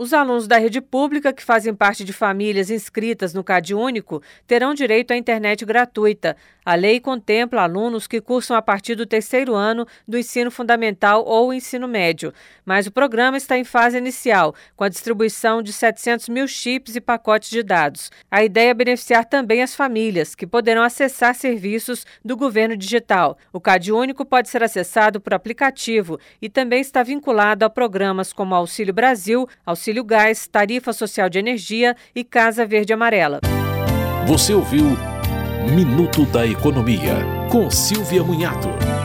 Os alunos da rede pública que fazem parte de famílias inscritas no Cade Único terão direito à internet gratuita. A lei contempla alunos que cursam a partir do terceiro ano do ensino fundamental ou ensino médio, mas o programa está em fase inicial, com a distribuição de 700 mil chips e pacotes de dados. A ideia é beneficiar também as famílias, que poderão acessar serviços do governo digital. O Cade Único pode ser acessado por aplicativo e também está vinculado a programas como Auxílio Brasil, Auxílio Auxílio Gás, Tarifa Social de Energia e Casa Verde Amarela. Você ouviu Minuto da Economia, com Silvia Munhato.